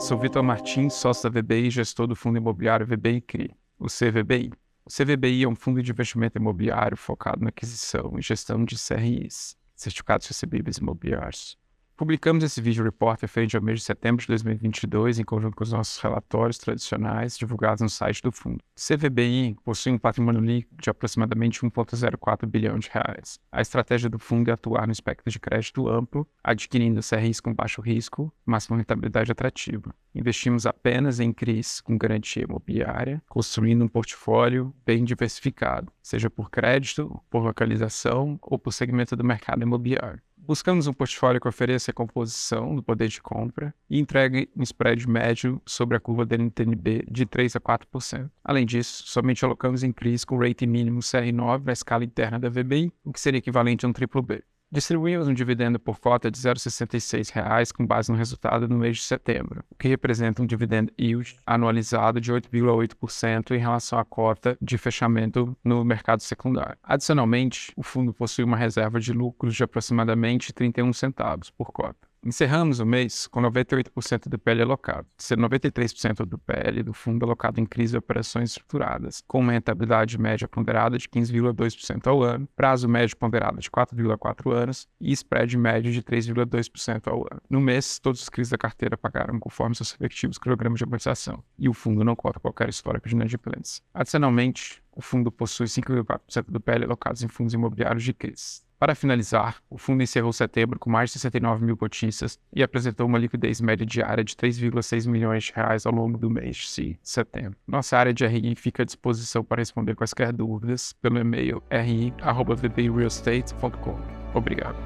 sou Vitor Martins, sócio da VBI e gestor do fundo imobiliário VBI CRI, o CVBI. O CVBI é um fundo de investimento imobiliário focado na aquisição e gestão de CRIs, certificados recebíveis imobiliários. Publicamos esse vídeo report referente ao mês de setembro de 2022 em conjunto com os nossos relatórios tradicionais divulgados no site do fundo. CVBI possui um patrimônio líquido de aproximadamente 1,04 bilhão de reais. A estratégia do fundo é atuar no espectro de crédito amplo, adquirindo CRIs com baixo risco, com rentabilidade atrativa. Investimos apenas em CRIs com garantia imobiliária, construindo um portfólio bem diversificado, seja por crédito, por localização ou por segmento do mercado imobiliário. Buscamos um portfólio que ofereça a composição do poder de compra e entregue um spread médio sobre a curva da NTNB de 3 a 4%. Além disso, somente alocamos em CRIs com rating mínimo CR9 na escala interna da VBI, o que seria equivalente a um BBB. Distribuímos um dividendo por cota de R$ 0,66 com base no resultado no mês de setembro, o que representa um dividend yield anualizado de 8,8% em relação à cota de fechamento no mercado secundário. Adicionalmente, o fundo possui uma reserva de lucros de aproximadamente 31 centavos por cota. Encerramos o mês com 98% do PL alocado, sendo 93% do PL do fundo alocado em crise de operações estruturadas, com uma rentabilidade média ponderada de 15,2% ao ano, prazo médio ponderado de 4,4 anos e spread médio de 3,2% ao ano. No mês, todos os CRIs da carteira pagaram conforme seus respectivos programas de amortização, e o fundo não conta qualquer histórico de inadimplência. Adicionalmente, o fundo possui 5,4% do PL alocados em fundos imobiliários de CRIs. Para finalizar, o fundo encerrou setembro com mais de 69 mil cotistas e apresentou uma liquidez média diária de 3,6 milhões de reais ao longo do mês de setembro. Nossa área de RI fica à disposição para responder quaisquer dúvidas pelo e-mail ri.vbrealestate.com. Obrigado.